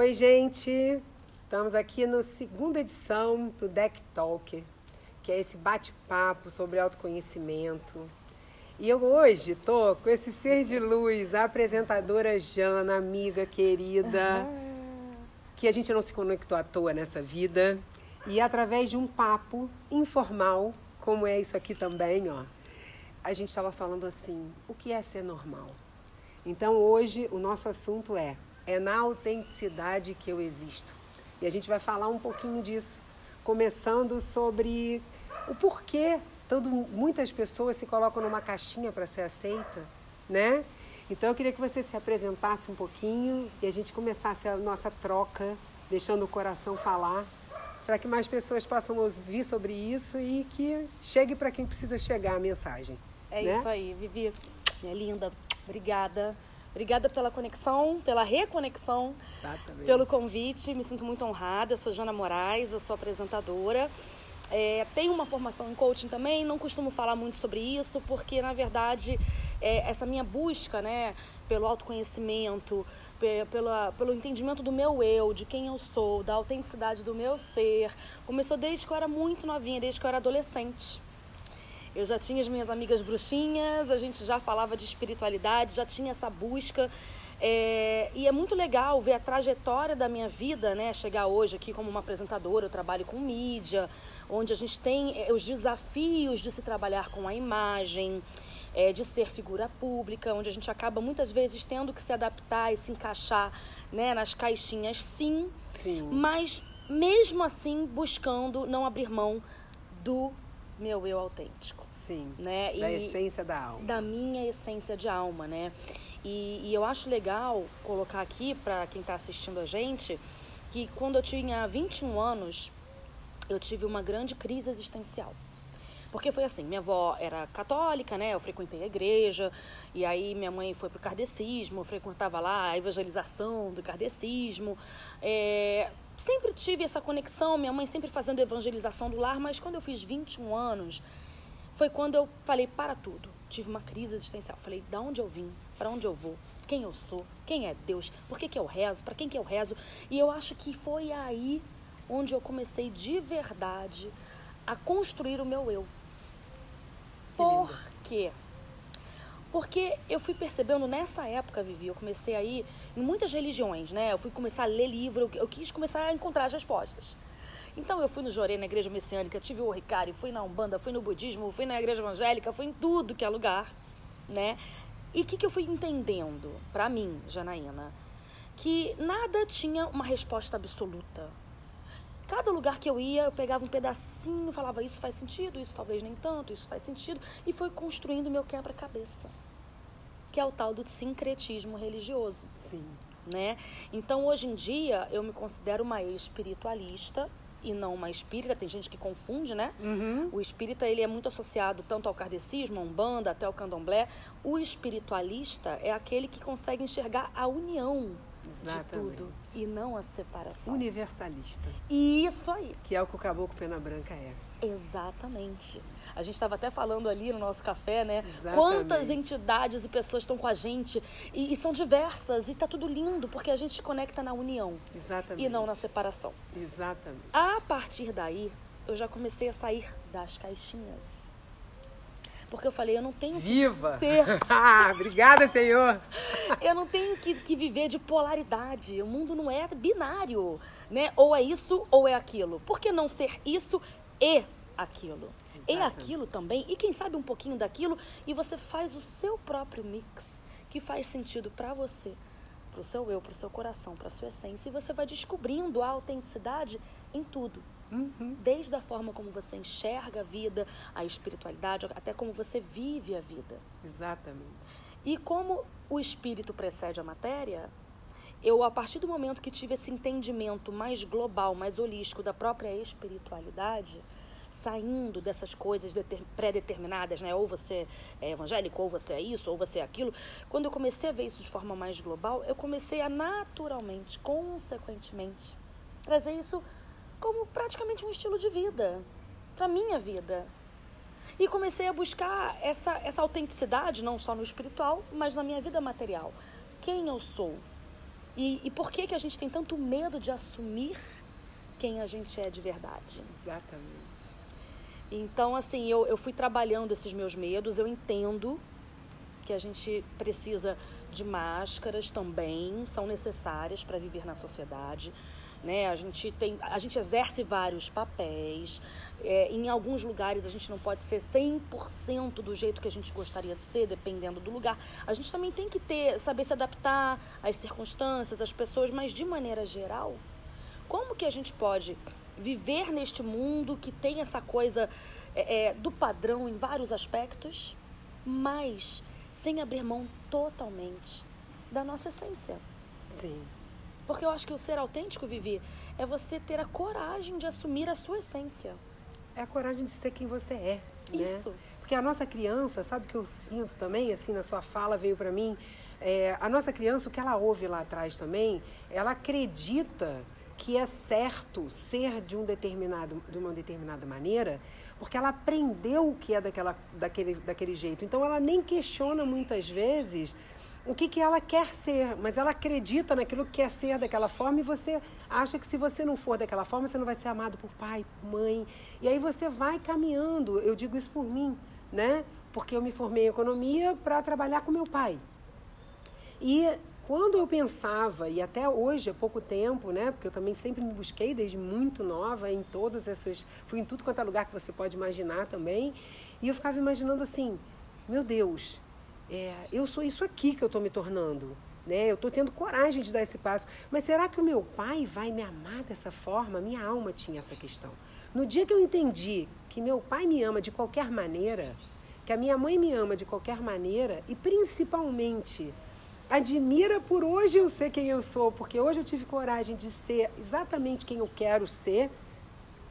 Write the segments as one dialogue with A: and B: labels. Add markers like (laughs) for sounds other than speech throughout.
A: Oi, gente! Estamos aqui na segunda edição do Deck Talk, que é esse bate-papo sobre autoconhecimento. E eu hoje tô com esse ser de luz, a apresentadora Jana, amiga querida, que a gente não se conectou à toa nessa vida. E através de um papo informal, como é isso aqui também, ó, a gente estava falando assim, o que é ser normal? Então hoje o nosso assunto é é na autenticidade que eu existo. E a gente vai falar um pouquinho disso, começando sobre o porquê muitas pessoas se colocam numa caixinha para ser aceita, né? Então eu queria que você se apresentasse um pouquinho e a gente começasse a nossa troca, deixando o coração falar, para que mais pessoas possam ouvir sobre isso e que chegue para quem precisa chegar a mensagem.
B: É
A: né?
B: isso aí, Vivi, minha linda, obrigada. Obrigada pela conexão, pela reconexão,
A: Exatamente.
B: pelo convite. Me sinto muito honrada. Eu sou Jana Moraes, eu sou apresentadora. É, tenho uma formação em coaching também, não costumo falar muito sobre isso, porque na verdade é, essa minha busca né, pelo autoconhecimento, pe- pela, pelo entendimento do meu eu, de quem eu sou, da autenticidade do meu ser, começou desde que eu era muito novinha, desde que eu era adolescente. Eu já tinha as minhas amigas bruxinhas, a gente já falava de espiritualidade, já tinha essa busca. É, e é muito legal ver a trajetória da minha vida, né? Chegar hoje aqui como uma apresentadora, eu trabalho com mídia, onde a gente tem é, os desafios de se trabalhar com a imagem, é, de ser figura pública, onde a gente acaba muitas vezes tendo que se adaptar e se encaixar né, nas caixinhas, sim,
A: Sim.
B: mas mesmo assim buscando não abrir mão do meu eu autêntico,
A: Sim.
B: né?
A: Da
B: E-
A: essência da alma.
B: da minha essência de alma, né? E, e eu acho legal colocar aqui para quem está assistindo a gente que quando eu tinha 21 anos, eu tive uma grande crise existencial. Porque foi assim, minha avó era católica, né? Eu frequentei a igreja, e aí minha mãe foi pro kardecismo, eu frequentava lá a evangelização do kardecismo. É, sempre tive essa conexão, minha mãe sempre fazendo evangelização do lar, mas quando eu fiz 21 anos, foi quando eu falei para tudo. Tive uma crise existencial. Falei, da onde eu vim? Para onde eu vou? Quem eu sou? Quem é Deus? Por que, que eu rezo? Para quem que eu rezo? E eu acho que foi aí onde eu comecei de verdade a construir o meu eu. Por quê? Porque eu fui percebendo nessa época, Vivi, eu comecei a ir em muitas religiões, né? Eu fui começar a ler livro, eu- quis começar a encontrar as respostas. Então eu fui no Jorê, na igreja messiânica, tive o Ricari, fui na Umbanda, fui no budismo, fui na igreja evangélica, fui em tudo que é lugar, né? E o que, que eu fui entendendo, pra mim, Janaína? Que nada tinha uma resposta absoluta. Cada lugar que eu ia, eu pegava um pedacinho, falava isso faz sentido, isso talvez nem tanto, isso faz sentido, e foi construindo meu quebra-cabeça, que é o tal do sincretismo religioso
A: Sim.
B: né? Então, hoje em dia, eu me considero uma espiritualista e não uma espírita. Tem gente que confunde, né?
A: Uhum.
B: O espírita, ele é muito associado tanto ao kardecismo, a umbanda, até ao candomblé. O espiritualista é aquele que consegue enxergar a união
A: Exatamente.
B: de tudo e não a separação.
A: Universalista,
B: Isso aí.
A: que é o que o caboclo pena branca é.
B: Exatamente. A gente estava até falando ali no nosso café, né?
A: Exatamente.
B: Quantas entidades e pessoas estão com a gente e, e são diversas e tá tudo lindo porque a gente se conecta na união
A: Exatamente.
B: e não na separação.
A: Exatamente.
B: A partir daí, eu já comecei a sair das caixinhas. Porque eu falei, eu não tenho que
A: Viva!
B: ser, (laughs)
A: Ah, Obrigada, Senhor! (laughs)
B: eu não tenho que, que viver de polaridade. O mundo não é binário, né? Ou é isso ou é aquilo. Por que não ser isso e aquilo? E
A: Exatamente.
B: aquilo também, e quem sabe um pouquinho daquilo, e você faz o seu próprio mix que faz sentido pra você, pro seu eu, pro seu coração, pra sua essência, e você vai descobrindo a autenticidade em tudo.
A: Uhum.
B: Desde a forma como você enxerga a vida, a espiritualidade, até como você vive a vida.
A: Exatamente.
B: E como o espírito precede a matéria, eu, a partir do momento que tive esse entendimento mais global, mais holístico da própria espiritualidade, saindo dessas coisas deter- pré-determinadas, né? Ou você é evangélico, ou você é isso, ou você é aquilo. Quando eu comecei a ver isso de forma mais global, eu comecei a naturalmente, consequentemente, trazer isso como praticamente um estilo de vida, para minha vida. E comecei a buscar essa, essa autenticidade, não só no espiritual, mas na minha vida material. Quem eu sou? E, e por que, que a gente tem tanto medo de assumir quem a gente é de verdade?
A: Exatamente.
B: Então, assim, eu, eu fui trabalhando esses meus medos, eu entendo que a gente precisa de máscaras também, são necessárias para viver na sociedade. Né? A, gente tem, a gente exerce vários papéis. É, em alguns lugares a gente não pode ser 100% do jeito que a gente gostaria de ser, dependendo do lugar. A gente também tem que ter, saber se adaptar às circunstâncias, às pessoas, mas de maneira geral, como que a gente pode viver neste mundo que tem essa coisa é, é, do padrão em vários aspectos, mas sem abrir mão totalmente da nossa essência.
A: Sim.
B: Porque eu acho que o ser autêntico, Vivi, é você ter a coragem de assumir a sua essência.
A: É a coragem de ser quem você é.
B: Né? Isso.
A: Porque a nossa criança, sabe o que eu sinto também, assim, na sua fala veio para mim, é, a nossa criança, o que ela ouve lá atrás também, ela acredita que é certo ser de um determinado de uma determinada maneira, porque ela aprendeu o que é daquela, daquele, daquele jeito. Então ela nem questiona muitas vezes o que, que ela quer ser, mas ela acredita naquilo que quer ser daquela forma e você acha que se você não for daquela forma, você não vai ser amado por pai, por mãe. E aí você vai caminhando, eu digo isso por mim, né? Porque eu me formei em economia para trabalhar com meu pai. E quando eu pensava, e até hoje, há pouco tempo, né? Porque eu também sempre me busquei desde muito nova em todas essas. Fui em tudo quanto é lugar que você pode imaginar também. E eu ficava imaginando assim: meu Deus, é, eu sou isso aqui que eu estou me tornando. Né? Eu estou tendo coragem de dar esse passo. Mas será que o meu pai vai me amar dessa forma? Minha alma tinha essa questão. No dia que eu entendi que meu pai me ama de qualquer maneira, que a minha mãe me ama de qualquer maneira, e principalmente admira por hoje eu ser quem eu sou, porque hoje eu tive coragem de ser exatamente quem eu quero ser,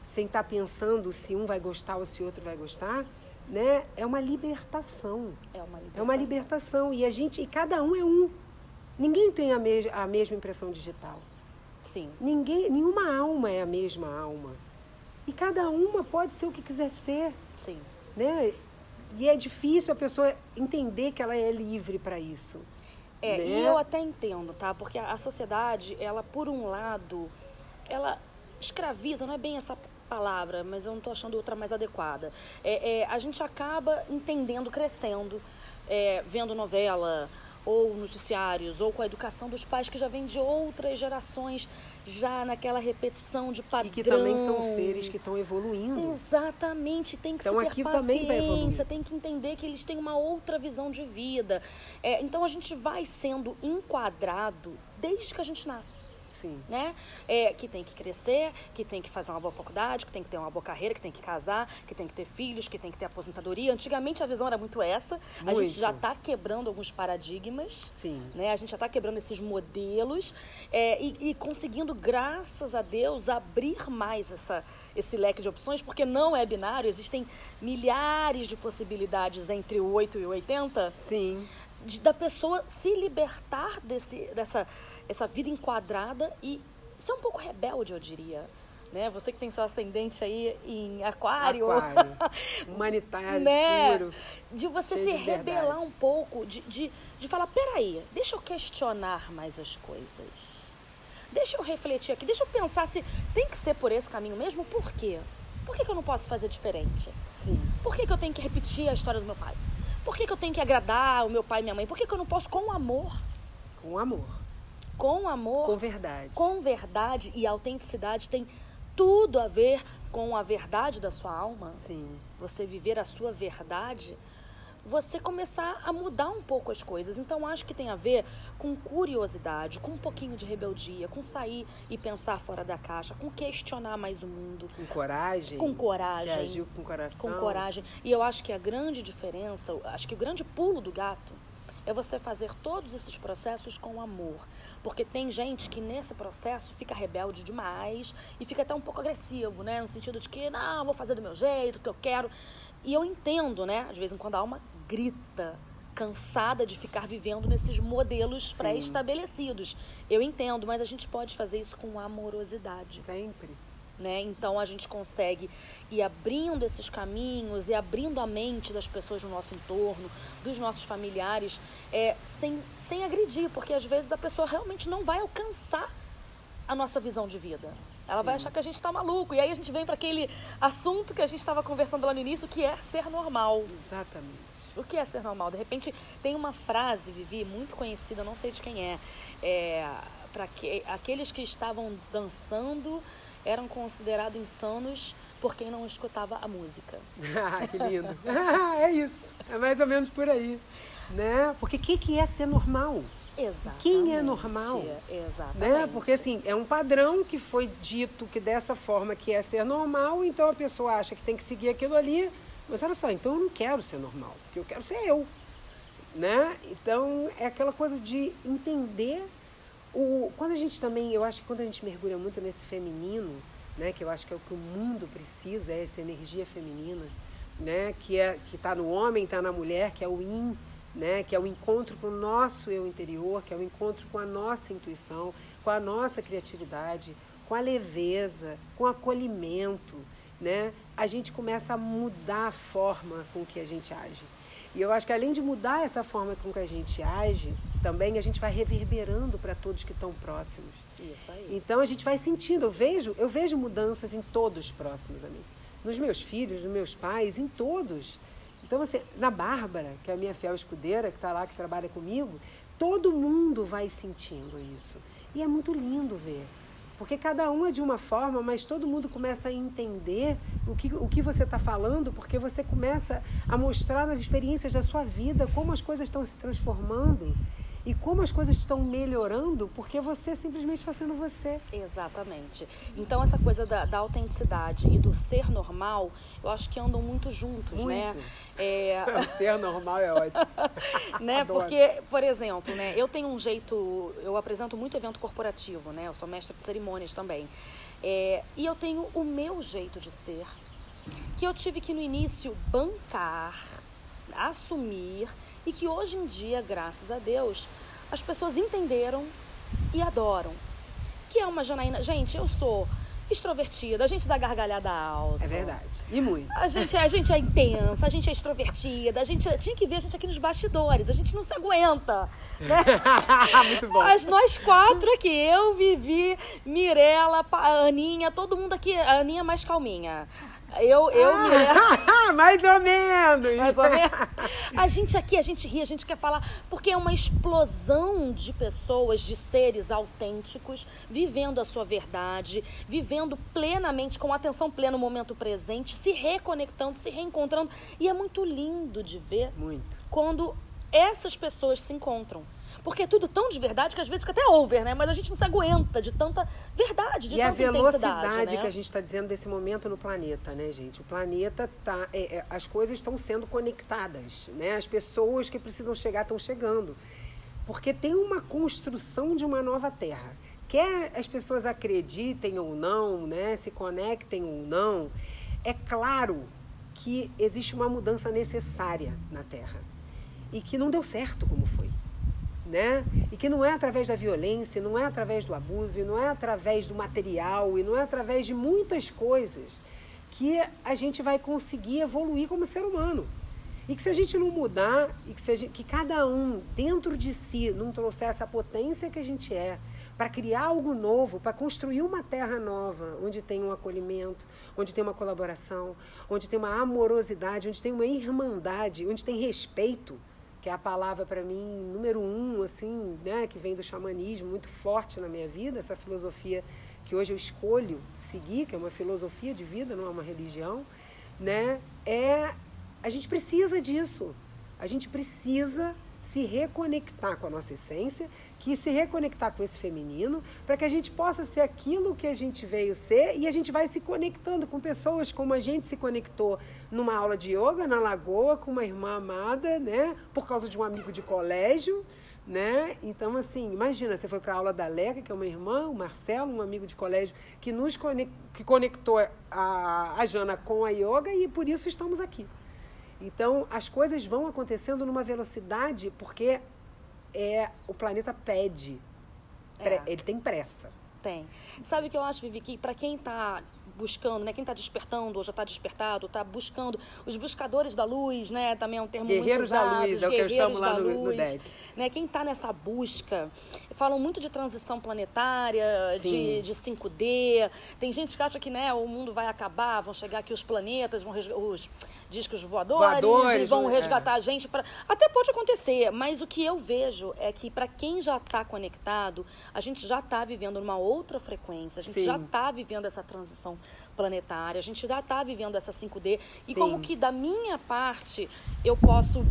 A: sem estar tá pensando se um vai gostar ou se outro vai gostar, né? É uma libertação.
B: É uma libertação.
A: É uma libertação e a gente, e cada um é um. Ninguém tem a, me a mesma impressão digital.
B: Sim.
A: Ninguém, nenhuma alma é a mesma alma. E cada uma pode ser o que quiser ser.
B: Sim.
A: Né? E é difícil a pessoa entender que ela é livre para isso.
B: É,
A: né?
B: e eu até entendo, tá? Porque a sociedade, ela, por um lado, ela escraviza, não é bem essa palavra, mas eu não estou achando outra mais adequada. É, é, a gente acaba entendendo, crescendo, é, vendo novela, ou noticiários, ou com a educação dos pais que já vem de outras gerações, já naquela repetição de padrão.
A: E que também são seres que estão evoluindo.
B: Exatamente, tem que então, ter paciência, tem que entender que eles têm uma outra visão de vida. É, então a gente vai sendo enquadrado desde que a gente nasce.
A: Sim.
B: Né? É, que tem que crescer, que tem que fazer uma boa faculdade, que tem que ter uma boa carreira, que tem que casar, que tem que ter filhos, que tem que ter aposentadoria. Antigamente a visão era muito essa. Muito. A gente já está quebrando alguns paradigmas.
A: Sim.
B: Né? A gente já está quebrando esses modelos é, e, e conseguindo, graças a Deus, abrir mais essa, esse leque de opções, porque não é binário, existem milhares de possibilidades entre o 8 e o 80.
A: Sim.
B: De, da pessoa se libertar desse, dessa essa vida enquadrada e ser um pouco rebelde, eu diria. Né? Você que tem seu ascendente aí em aquário.
A: Aquário. (laughs) Humanitário, né? puro.
B: De você se de rebelar verdade. um pouco, de, de, de falar, peraí, deixa eu questionar mais as coisas. Deixa eu refletir aqui, deixa eu pensar se tem que ser por esse caminho mesmo, por quê? Por que, que eu não posso fazer diferente?
A: Sim.
B: Por que, que eu tenho que repetir a história do meu pai? Por que, que eu tenho que agradar o meu pai e minha mãe? Por que, que eu não posso com amor?
A: Com amor
B: com amor,
A: com verdade.
B: Com verdade e autenticidade tem tudo a ver com a verdade da sua alma.
A: Sim.
B: Você viver a sua verdade, você começar a mudar um pouco as coisas. Então acho que tem a ver com curiosidade, com um pouquinho de rebeldia, com sair e pensar fora da caixa, com questionar mais o mundo.
A: Com coragem.
B: Com coragem.
A: Reagir com coração.
B: Com coragem. E eu acho que a grande diferença, acho que o grande pulo do gato é você fazer todos esses processos com amor. Porque tem gente que nesse processo fica rebelde demais e fica até um pouco agressivo, né? No sentido de que, não, vou fazer do meu jeito, que eu quero. E eu entendo, né? De vez em quando a alma grita, cansada de ficar vivendo nesses modelos pré-estabelecidos. Eu entendo, mas a gente pode fazer isso com amorosidade.
A: Sempre.
B: Né? Então a gente consegue ir abrindo esses caminhos e abrindo a mente das pessoas no nosso entorno, dos nossos familiares, é, sem, sem agredir, porque às vezes a pessoa realmente não vai alcançar a nossa visão de vida. Ela Sim. vai achar que a gente está maluco. E aí a gente vem para aquele assunto que a gente estava conversando lá no início, que é ser normal.
A: Exatamente.
B: O que é ser normal? De repente tem uma frase, Vivi, muito conhecida, não sei de quem é, é para que aqueles que estavam dançando eram considerados insanos por quem não escutava a música. (laughs)
A: ah, que lindo. (laughs) é isso. É mais ou menos por aí. Né? Porque o que, que é ser normal?
B: Exatamente.
A: Quem é normal?
B: Exatamente.
A: Né? Porque assim, é um padrão que foi dito que dessa forma que é ser normal, então a pessoa acha que tem que seguir aquilo ali. Mas olha só, então eu não quero ser normal, porque eu quero ser eu. Né? Então é aquela coisa de entender o, quando a gente também, eu acho que quando a gente mergulha muito nesse feminino, né, que eu acho que é o que o mundo precisa, é essa energia feminina, né, que é que está no homem, está na mulher, que é o yin, né, que é o encontro com o nosso eu interior, que é o encontro com a nossa intuição, com a nossa criatividade, com a leveza, com o acolhimento, né, a gente começa a mudar a forma com que a gente age. E eu acho que além de mudar essa forma com que a gente age, também a gente vai reverberando para todos que estão próximos.
B: Isso aí.
A: Então a gente vai sentindo, eu vejo, eu vejo mudanças em todos próximos a mim. Nos meus filhos, nos meus pais, em todos. Então, assim, na Bárbara, que é a minha fiel escudeira, que está lá, que trabalha comigo, todo mundo vai sentindo isso. E é muito lindo ver. Porque cada um é de uma forma, mas todo mundo começa a entender o que, o que você está falando, porque você começa a mostrar nas experiências da sua vida como as coisas estão se transformando e como as coisas estão melhorando porque você simplesmente está sendo você.
B: Exatamente. Então essa coisa da, da, autenticidade e do ser normal, eu acho que andam muito juntos,
A: né?
B: muito. né?
A: É... (laughs) O ser normal é ótimo. (laughs)
B: né? Porque, por exemplo, né, eu tenho um jeito, eu apresento muito evento corporativo, né? Eu sou mestre de cerimônias também. É, e eu tenho o meu jeito de ser, que eu tive que no início bancar, assumir e que hoje em dia, graças a Deus, as pessoas entenderam e adoram. Que é uma Janaína. Gente, eu sou extrovertida, a gente dá gargalhada alta.
A: É verdade. E muito.
B: A gente, é, a gente é intensa, a gente é extrovertida, a gente tinha que ver a gente aqui nos bastidores, a gente não se aguenta. Né? (laughs)
A: muito bom.
B: As, nós quatro aqui, eu, Vivi, Mirella, Aninha, todo mundo aqui, a Aninha mais calminha. Eu, eu me
A: lembro. (laughs) Mais ou menos.
B: Mais ou menos. A gente aqui, a gente ri, a gente quer falar, porque é uma explosão de pessoas, de seres autênticos, vivendo a sua verdade, vivendo plenamente, com atenção plena no momento presente, se reconectando, se reencontrando. E é muito lindo de ver
A: muito.
B: quando essas pessoas se encontram. Porque é tudo tão de verdade que às vezes fica até over, né? Mas a gente não se aguenta de tanta verdade, de
A: e
B: tanta
A: intensidade. E a velocidade
B: né?
A: que a gente está dizendo desse momento no planeta, né, gente? O planeta tá. É, é, as coisas estão sendo conectadas, né? As pessoas que precisam chegar estão chegando. Porque tem uma construção de uma nova terra. Quer as pessoas acreditem ou não, né? Se conectem ou não, é claro que existe uma mudança necessária na Terra. E que não deu certo como foi né? E que não é através da violência, não é através do abuso, e não é através do material, e não é através de muitas coisas que a gente vai conseguir evoluir como ser humano. E que se a gente não mudar, e que, gente, que cada um dentro de si não trouxer essa potência que a gente é, para criar algo novo, para construir uma terra nova, onde tem um acolhimento, onde tem uma colaboração, onde tem uma amorosidade, onde tem uma irmandade, onde tem respeito, que é a palavra para mim número um, assim, né, que vem do xamanismo, muito forte na minha vida, essa filosofia que hoje eu escolho seguir, que é uma filosofia de vida, não é uma religião, né, é a gente precisa disso. A gente precisa se reconectar com a nossa essência que se reconectar com esse feminino, para que a gente possa ser aquilo que a gente veio ser e a gente vai se conectando com pessoas como a gente se conectou numa aula de yoga na Lagoa com uma irmã amada, né, por causa de um amigo de colégio, né? Então assim, imagina, você foi para a aula da Leca, que é uma irmã, o Marcelo, um amigo de colégio que nos que conectou a, a Jana com a yoga e por isso estamos aqui. Então, as coisas vão acontecendo numa velocidade porque é o planeta pede. É. Ele tem pressa.
B: Tem. Sabe o que eu acho, Vivi, que para quem está buscando, né? Quem está despertando ou já está despertado, está buscando. Os buscadores da luz, né? Também é um termo
A: guerreiros
B: muito usado.
A: da luz, é o que eu chamo lá no,
B: luz,
A: no deck.
B: Né? Quem está nessa busca, falam muito de transição planetária, de, de 5D. Tem gente que acha que né, o mundo vai acabar, vão chegar aqui os planetas, vão os discos voadores,
A: Voadores,
B: e vão
A: é.
B: resgatar a gente. Pra... Até pode acontecer, mas o que eu vejo é que para quem já está conectado, a gente já está vivendo numa outra frequência, a gente
A: Sim.
B: já está vivendo essa transição planetária, a gente já está vivendo essa 5D. E
A: Sim.
B: como que da minha parte eu posso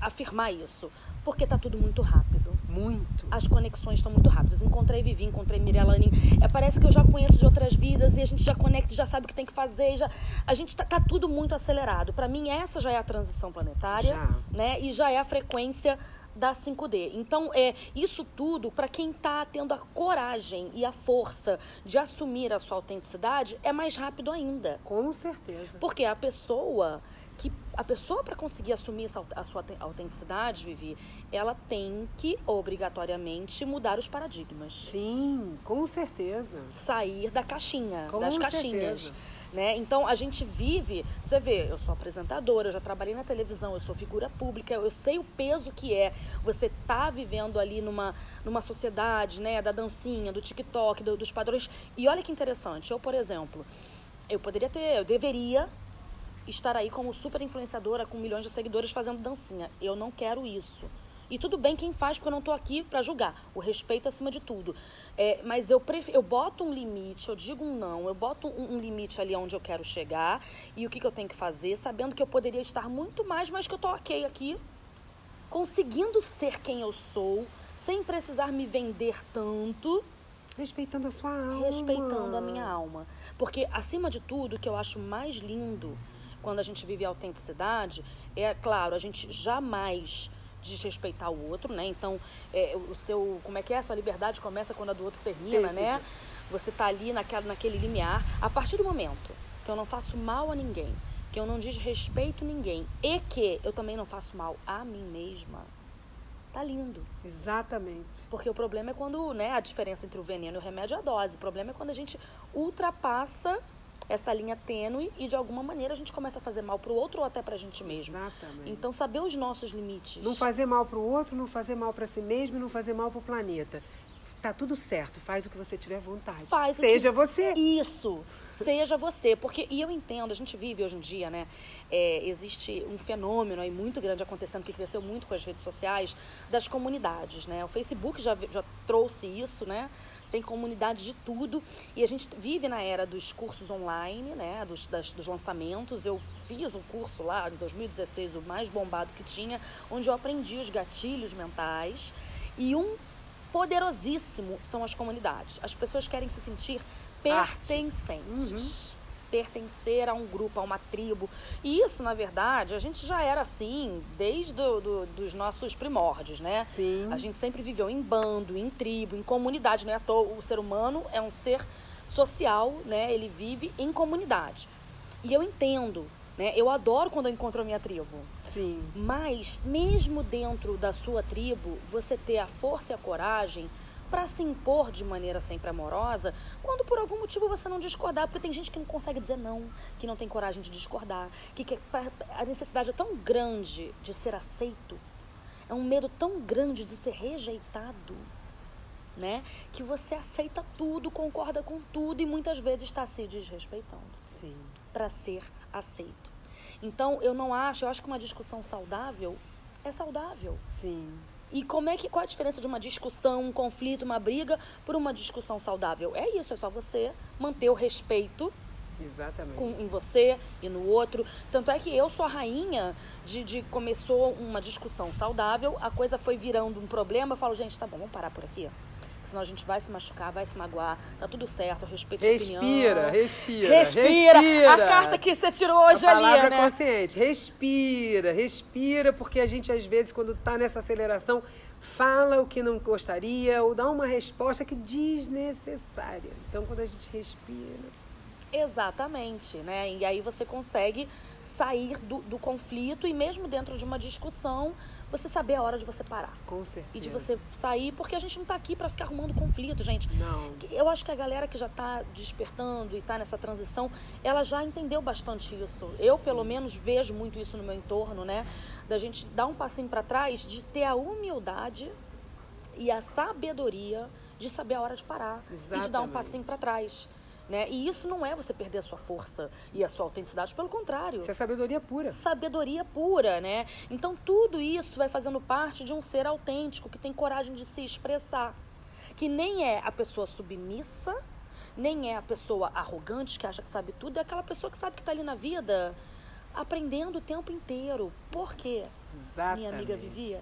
B: afirmar isso? Porque está tudo muito rápido
A: Muito.
B: as conexões estão muito rápidas. Encontrei Vivi, encontrei Mirella Anin. É, parece que eu já conheço de outras vidas e a gente já conecta, já sabe o que tem que fazer. Já, a gente tá, tá tudo muito acelerado. Para mim, essa já é a transição planetária,
A: Já.
B: né? E já é a frequência da 5D. Então, é isso tudo para quem está tendo a coragem e a força de assumir a sua autenticidade é mais rápido ainda.
A: Com certeza.
B: Porque a pessoa que a pessoa para conseguir assumir essa, a sua auten- autenticidade, Vivi, ela tem que obrigatoriamente mudar os paradigmas,
A: Sim, com certeza.
B: sair da caixinha,
A: Com
B: das caixinhas. Né? Então a gente vive, você vê, eu sou apresentadora, eu já trabalhei na televisão, eu sou figura pública, eu sei o peso que é você tá vivendo ali numa, numa sociedade, né, da dancinha, do TikTok, do- dos padrões. E olha que interessante, eu, por exemplo, eu poderia ter, eu deveria estar aí como super influenciadora com milhões de seguidores fazendo dancinha. Eu não quero isso. E tudo bem quem faz, porque eu não tô aqui para julgar. O respeito acima de tudo. É, mas eu, pref... eu boto um limite, eu digo um não, eu boto um, um limite ali onde eu quero chegar e o que, que eu tenho que fazer, sabendo que eu poderia estar muito mais, mas que eu tô ok aqui, conseguindo ser quem eu sou, sem precisar me vender tanto
A: Respeitando a sua alma.
B: respeitando a minha alma. Porque, acima de tudo, o que eu acho mais lindo quando a gente vive a autenticidade é, claro, a gente jamais desrespeitar o outro, né? Então, é, o seu, como é que é? A sua liberdade começa quando a do outro termina,
A: Sim,
B: né? Você tá ali naquela, naquele limiar. A partir do momento que eu não faço mal a ninguém, que eu não desrespeito ninguém e que eu também não faço mal a mim mesma, tá lindo.
A: Exatamente.
B: Porque o problema é quando, né, a diferença entre o veneno e o remédio é a dose. O problema é quando a gente ultrapassa essa linha tênue e de alguma maneira a gente começa a fazer mal pro outro ou até pra gente mesmo.
A: Exatamente.
B: Então, saber os nossos limites.
A: Não fazer mal para o outro, não fazer mal para si mesmo, e não fazer mal para o planeta. Tá tudo certo, faz o que você tiver vontade.
B: Faz o
A: Seja
B: que-
A: você.
B: Isso, seja você. Porque, e eu entendo, a gente vive hoje em dia, né? é, existe um fenômeno aí muito grande acontecendo, que cresceu muito com as redes sociais, das comunidades, né? O Facebook já, já trouxe isso, né? Tem comunidade de tudo. E a gente vive na era dos cursos online, né? Dos, das- dos lançamentos. Eu fiz um curso lá em 2016, o mais bombado que tinha, onde eu aprendi os gatilhos mentais. E um poderosíssimo são as comunidades. As pessoas querem se sentir pertencentes. Pertencer a um grupo, a uma tribo. E isso, na verdade, a gente já era assim desde do, do- dos nossos primórdios, né?
A: Sim.
B: A gente sempre viveu em bando, em tribo, em comunidade, né? O ser humano é um ser social, né? Ele vive em comunidade. E eu entendo, né? Eu adoro quando eu encontro a minha tribo.
A: Sim.
B: Mas, mesmo dentro da sua tribo, você ter a força e a coragem para se impor de maneira sempre amorosa, quando por algum motivo você não discordar, porque tem gente que não consegue dizer não, que não tem coragem de discordar, que, quer- a necessidade é tão grande de ser aceito, é um medo tão grande de ser rejeitado, né? Que você aceita tudo, concorda com tudo e muitas vezes está se desrespeitando
A: Sim.
B: para ser aceito. Então, eu não acho, eu acho que uma discussão saudável é saudável.
A: Sim.
B: E como é que qual a diferença de uma discussão, um conflito, uma briga por uma discussão saudável? É isso, é só você manter o respeito
A: Exatamente.
B: com, em você e no outro. Tanto é que eu sou a rainha de, de começou uma discussão saudável, a coisa foi virando um problema, eu falo, gente, tá bom, vamos parar por aqui. Senão a gente vai se machucar, vai se magoar, tá tudo certo, respeito
A: Respira,
B: opinião.
A: respira.
B: Respira. A carta que você tirou hoje
A: a
B: ali, né?
A: consciente. Respira, respira, porque a gente às vezes quando está nessa aceleração fala o que não gostaria ou dá uma resposta que desnecessária. Então quando a gente respira,
B: Exatamente, né? E aí você consegue sair do, do conflito e mesmo dentro de uma discussão, você saber a hora de você parar.
A: Com certeza.
B: E de você sair, porque a gente não está aqui para ficar arrumando conflito, gente.
A: Não.
B: Eu acho que a galera que já está despertando e está nessa transição, ela já entendeu bastante isso. Eu, pelo menos, vejo muito isso no meu entorno, né? Da gente dar um passinho para trás, de ter a humildade e a sabedoria de saber a hora de parar
A: Exatamente.
B: e de dar um passinho para trás. Né? E isso não é você perder a sua força e a sua autenticidade, pelo contrário.
A: Isso é sabedoria pura.
B: Sabedoria pura, né? Então tudo isso vai fazendo parte de um ser autêntico que tem coragem de se expressar. Que nem é a pessoa submissa, nem é a pessoa arrogante que acha que sabe tudo, é aquela pessoa que sabe que está ali na vida aprendendo o tempo inteiro. Por quê?
A: Exatamente.
B: Minha amiga Vivia,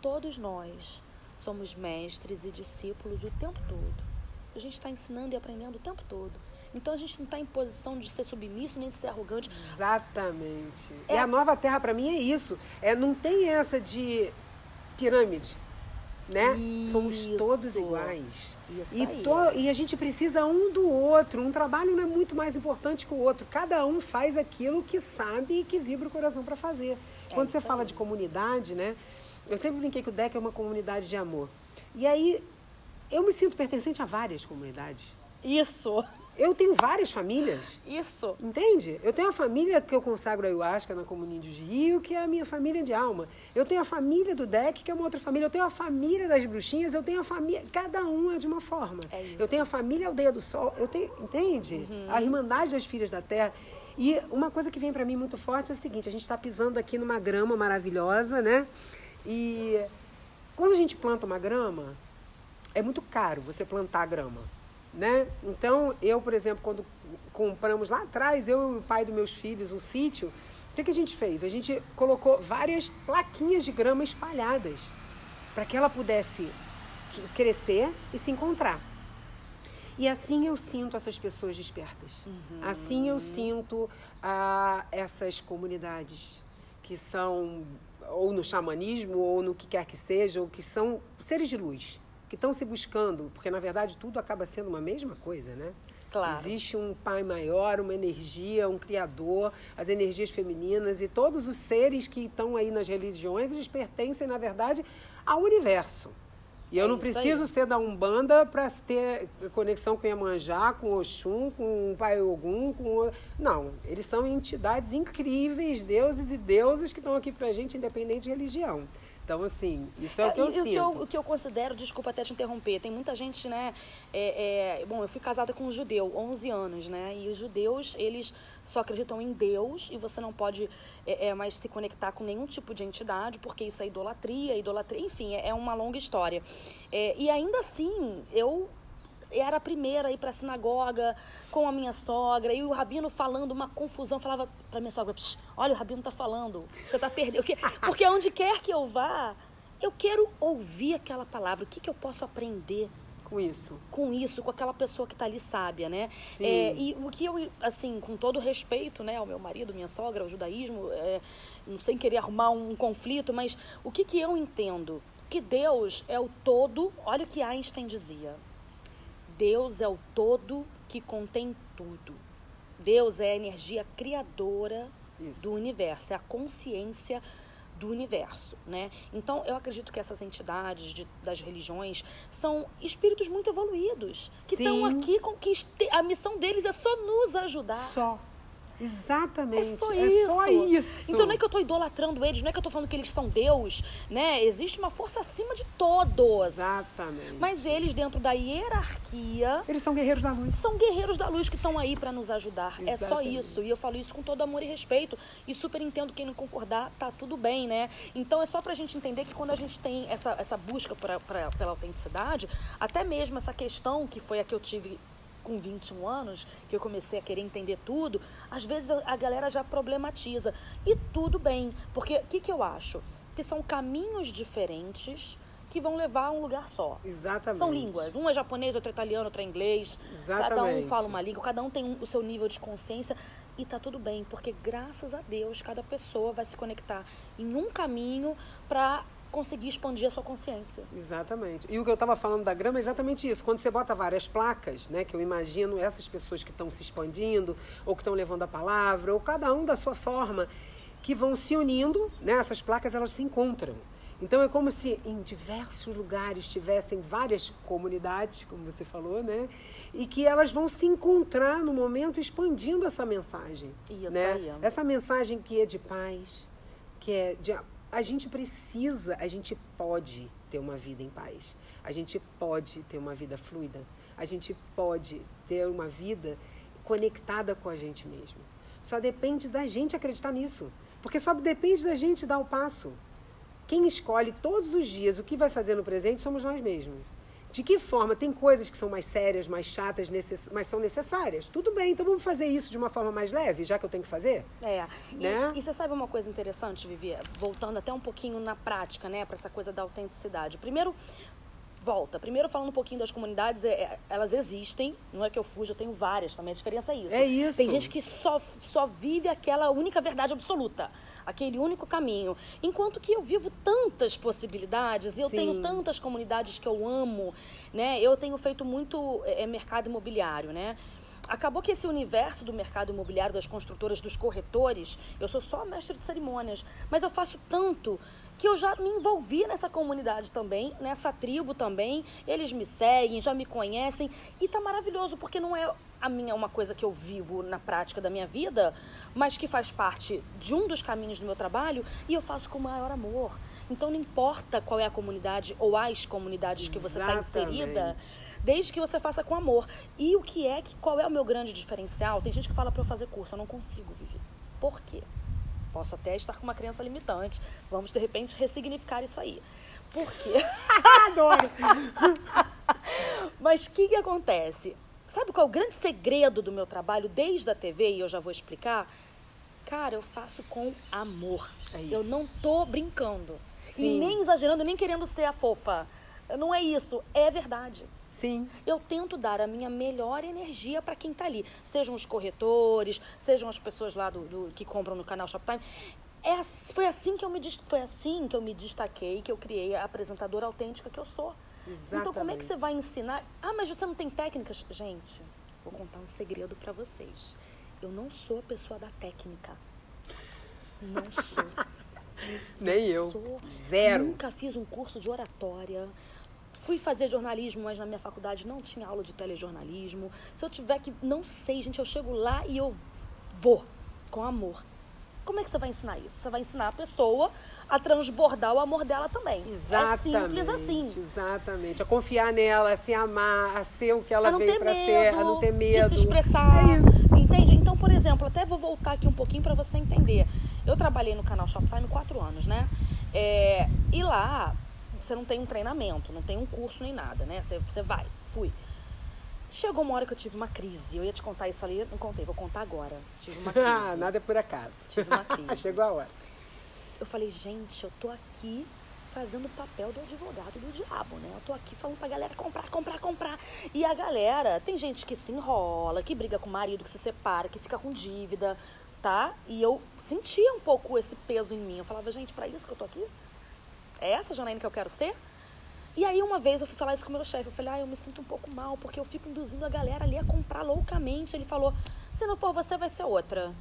B: todos nós somos mestres e discípulos o tempo todo. A gente está ensinando e aprendendo o tempo todo. Então a gente não está em posição de ser submisso nem de ser arrogante.
A: Exatamente.
B: É-
A: E a nova terra para mim é isso. É não tem essa de pirâmide, né? Somos todos iguais.
B: Isso
A: E, to- e a gente precisa um do outro. Um trabalho não é muito mais importante que o outro. Cada um faz aquilo que sabe e que vibra o coração para fazer. Quando você fala
B: aí.
A: de comunidade, né? Eu sempre brinquei que o DEC é uma comunidade de amor. E aí eu me sinto pertencente a várias comunidades.
B: Isso,
A: Eu tenho várias famílias.
B: isso.
A: Entende? Eu tenho a família que eu consagro a ayahuasca na Comunidade de Rio, que é a minha família de alma. Eu tenho a família do DEC, que é uma outra família. Eu tenho a família das bruxinhas, eu tenho a família. Cada um é de uma forma.
B: É isso.
A: Eu tenho a família Aldeia do Sol, eu tenho. Entende? A Irmandade das Filhas da Terra. E uma coisa que vem para mim muito forte é o seguinte: a gente está pisando aqui numa grama maravilhosa, né? E quando a gente planta uma grama, é muito caro você plantar grama, né? Então, eu, por exemplo, quando compramos lá atrás, eu e o pai dos meus filhos, um sítio, o que, que a gente fez? A gente colocou várias plaquinhas de grama espalhadas para que ela pudesse crescer e se encontrar. E assim eu sinto essas pessoas despertas. Assim eu sinto ah, essas comunidades que são ou no xamanismo ou no que quer que seja, ou que são seres de luz, que estão se buscando, porque na verdade tudo acaba sendo uma mesma coisa, né?
B: Claro.
A: Existe um pai maior, uma energia, um criador, as energias femininas e todos os seres que estão aí nas religiões, eles pertencem, na verdade, ao universo. E eu
B: É
A: não
B: isso aí.
A: preciso ser da Umbanda para ter conexão com Iemanjá, com Oxum, com o Pai Ogum, com... Não, eles são entidades incríveis, deuses e deusas que estão aqui pra gente, independente de religião. Então, assim, isso é, o que eu
B: e, e
A: sinto.
B: o que eu, o que eu considero, desculpa até te interromper, tem muita gente, né? é, é, bom, eu fui casada com um judeu, 11 anos, né? E os judeus, eles só acreditam em Deus e você não pode é, é, mais se conectar com nenhum tipo de entidade, porque isso é idolatria, idolatria, enfim, é, é uma longa história. É, e ainda assim, eu era a primeira a ir pra sinagoga com a minha sogra, e o rabino falando uma confusão, falava pra minha sogra, "Psh, olha, o rabino tá falando, você tá perdendo. (laughs) Porque- onde quer que eu vá, eu quero ouvir aquela palavra. O que, que eu posso aprender
A: Com isso.
B: com isso, com aquela pessoa que tá ali sábia, né?
A: Sim.
B: É, e o que eu, assim, com todo respeito, né, ao meu marido, minha sogra, ao judaísmo, é, sem querer arrumar um conflito, mas o que, que eu entendo? Que Deus é o todo, olha o que Einstein dizia. Deus é o todo que contém tudo. Deus é a energia criadora
A: Isso.
B: do universo, é a consciência do universo, né? Então, eu acredito que essas entidades de- das religiões são espíritos muito evoluídos, que estão aqui com que a missão deles é só nos ajudar.
A: Só. Exatamente.
B: É só
A: É
B: isso.
A: só isso.
B: Então não é que eu estou idolatrando eles, não é que eu estou falando que eles são Deus, né? Existe uma força acima de todos.
A: Exatamente.
B: Mas eles, dentro da hierarquia,
A: Eles são guerreiros da luz.
B: são guerreiros da luz que estão aí para nos ajudar. É só
A: Exatamente.
B: isso. E eu falo isso com todo amor e respeito. E super entendo quem não concordar, tá tudo bem, né? Então é só pra gente entender que quando a gente tem essa, essa busca pra, pra- pela autenticidade, até mesmo essa questão que foi a que eu tive com 21 anos, que eu comecei a querer entender tudo, às vezes a, galera já problematiza. E tudo bem, porque o que, que eu acho? Que são caminhos diferentes que vão levar a um lugar só.
A: Exatamente.
B: São línguas. Um é japonês, outro é italiano, outro é inglês. Cada um
A: Exatamente.
B: fala uma língua, cada um tem um- o seu nível de consciência. E tá tudo bem, porque graças a Deus, cada pessoa vai se conectar em um caminho para conseguir expandir a sua consciência.
A: Exatamente. E o que eu estava falando da grama é exatamente isso. Quando você bota várias placas, né, que eu imagino essas pessoas que estão se expandindo, ou que estão levando a palavra, ou cada um da sua forma, que vão se unindo, né? Essas placas elas se encontram. Então é como se em diversos lugares tivessem várias comunidades, como você falou, né? E que elas vão se encontrar no momento expandindo essa mensagem.
B: Isso
A: né?
B: aí.
A: Essa mensagem que é de paz, que é de a gente precisa, a gente pode ter uma vida em paz. A gente pode ter uma vida fluida. A gente pode ter uma vida conectada com a gente mesmo. Só depende da gente acreditar nisso. Porque só depende da gente dar o passo. Quem escolhe todos os dias o que vai fazer no presente somos nós mesmos. De que forma? Tem coisas que são mais sérias, mais chatas, necess... mas são necessárias. Tudo bem, então vamos fazer isso de uma forma mais leve, já que eu tenho que fazer?
B: É.
A: Né?
B: E, e você sabe uma coisa interessante, Vivi? Voltando até um pouquinho na prática, né, para essa coisa da autenticidade. Primeiro, volta. Primeiro falando um pouquinho das comunidades, é, é, elas existem, não é que eu fujo, eu tenho várias também, a diferença é isso.
A: É isso.
B: Tem gente que só, só vive aquela única verdade absoluta. Aquele único caminho. Enquanto que eu vivo tantas possibilidades e eu
A: Sim.
B: tenho tantas comunidades que eu amo, né? Eu tenho feito muito é, mercado imobiliário, né? Acabou que esse universo do mercado imobiliário, das construtoras, dos corretores, eu sou só mestre de cerimônias, mas eu faço tanto que eu já me envolvi nessa comunidade também, nessa tribo também. Eles me seguem, já me conhecem e tá maravilhoso porque não é a minha uma coisa que eu vivo na prática da minha vida, mas que faz parte de um dos caminhos do meu trabalho e eu faço com o maior amor. Então não importa qual é a comunidade ou as comunidades que você está inserida, desde que você faça com amor. E o que é que qual é o meu grande diferencial? Tem gente que fala para eu fazer curso, eu não consigo, Vivi. Por quê? Posso até estar com uma crença limitante. Vamos, de repente, ressignificar isso aí. Por quê? (laughs)
A: Adoro! (laughs)
B: Mas o que, que acontece? Sabe qual é o grande segredo do meu trabalho desde a TV, e eu já vou explicar? Cara, eu faço com amor.
A: É
B: eu não tô brincando. E
A: Sim.
B: nem exagerando, nem querendo ser a fofa. Não é isso, é verdade.
A: Sim.
B: Eu tento dar a minha melhor energia para quem tá ali. Sejam os corretores, sejam as pessoas lá do, do- que compram no canal Shoptime. É, foi, assim que eu me, foi assim que eu me destaquei, que eu criei a apresentadora autêntica que eu sou. Então, como é que
A: Exatamente.
B: você vai ensinar? Ah, mas você não tem técnicas? Gente, vou contar um segredo para vocês. Eu não sou a pessoa da técnica. Não sou. (laughs)
A: Nem eu.
B: Sou.
A: Zero.
B: Nunca fiz um curso de oratória. Fui fazer jornalismo, mas na minha faculdade não tinha aula de telejornalismo. Se eu tiver que. Não sei, gente, eu chego lá e eu vou com amor. Como é que você vai ensinar isso? Você vai ensinar a pessoa a transbordar o amor dela também.
A: Exatamente.
B: É simples assim.
A: Exatamente. A confiar nela, a se amar, a ser o que ela veio
B: medo,
A: ser, a não ter medo.
B: de se expressar.
A: É isso.
B: Entende? Então, por exemplo, até vou voltar aqui um pouquinho para você entender. Eu trabalhei no canal Shoptime quatro anos, né? É, e lá você não tem um treinamento, não tem um curso nem nada, né? Você, você vai, fui. Chegou uma hora que eu tive uma crise. Eu ia te contar isso ali, não contei, vou contar agora. Tive uma (laughs) crise.
A: Ah, nada é por acaso.
B: Tive uma (laughs) crise.
A: Chegou a hora.
B: Eu falei, gente, eu tô aqui fazendo o papel do advogado do diabo, né? Eu tô aqui falando pra galera comprar, comprar, comprar. E a galera, tem gente que se enrola, que briga com o marido, que se separa, que fica com dívida, tá? E eu sentia um pouco esse peso em mim. Eu falava, gente, pra isso que eu tô aqui? É essa Janaína que eu quero ser? E aí uma vez eu fui falar isso com o meu chefe, eu falei, ah, eu me sinto um pouco mal, porque eu fico induzindo a galera ali a comprar loucamente. Ele falou, se não for você, vai ser outra.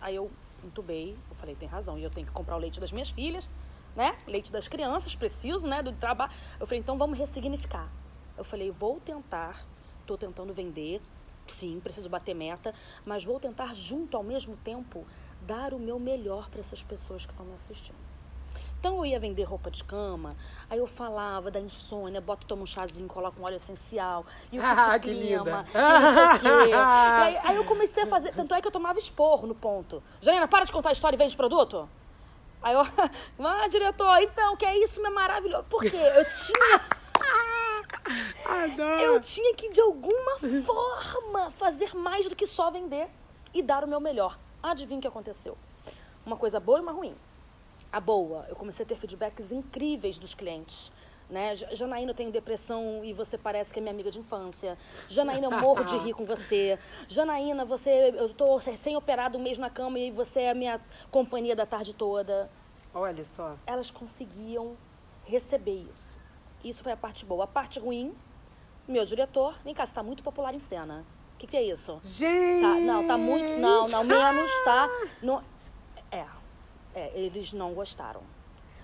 B: Aí eu entubei, eu falei, tem razão, e eu tenho que comprar o leite das minhas filhas, né? Leite das crianças, preciso, né? Do trabalho. Eu falei, então vamos ressignificar. Eu falei, vou tentar, tô tentando vender, sim, preciso bater meta, mas vou tentar junto ao mesmo tempo dar o meu melhor para essas pessoas que estão me assistindo. Então eu ia vender roupa de cama, aí eu falava da insônia, boto, toma um chazinho, coloco um óleo essencial, e o que
A: Ah, que
B: clima, e não sei o quê. (laughs) Aí, aí eu comecei a fazer, tanto é que eu tomava esporro no ponto. Janina, para de contar a história e vende produto. Aí eu, (laughs) ah, diretor, então, que é isso, é maravilhoso. Por quê? Eu tinha, (laughs)
A: Adoro.
B: eu tinha que, de alguma forma, fazer mais do que só vender e dar o meu melhor. Adivinha o que aconteceu? Uma coisa boa e uma ruim. A boa, eu comecei a ter feedbacks incríveis dos clientes. Né? Ja- Janaína, eu tenho depressão e você parece que é minha amiga de infância. Janaína, eu morro de rir com você. Janaína, você, eu tô recém-operado um mês na cama e você é a minha companhia da tarde toda.
A: Olha só.
B: Elas conseguiam receber isso. Isso foi a parte boa. A parte ruim, meu diretor, vem cá, você tá muito popular em cena. O que, que é isso?
A: Gente!
B: Tá, não, tá muito. Não, não, menos, tá? Não, é. Eles não gostaram.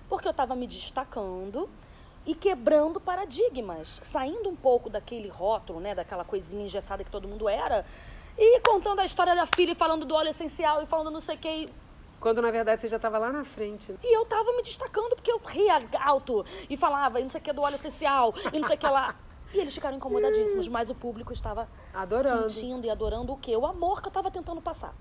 B: Porque eu estava me destacando e quebrando paradigmas, saindo um pouco daquele rótulo, né, daquela coisinha engessada que todo mundo era, e contando a história da filha, e falando do óleo essencial e falando não sei o que.
A: Quando na verdade você já estava lá na frente.
B: E eu estava me destacando porque eu ria alto e falava, e não sei o que do óleo essencial, e não sei o que lá. E eles ficaram incomodadíssimos, mas o público estava
A: adorando.
B: sentindo e adorando o quê? O amor que eu estava tentando passar.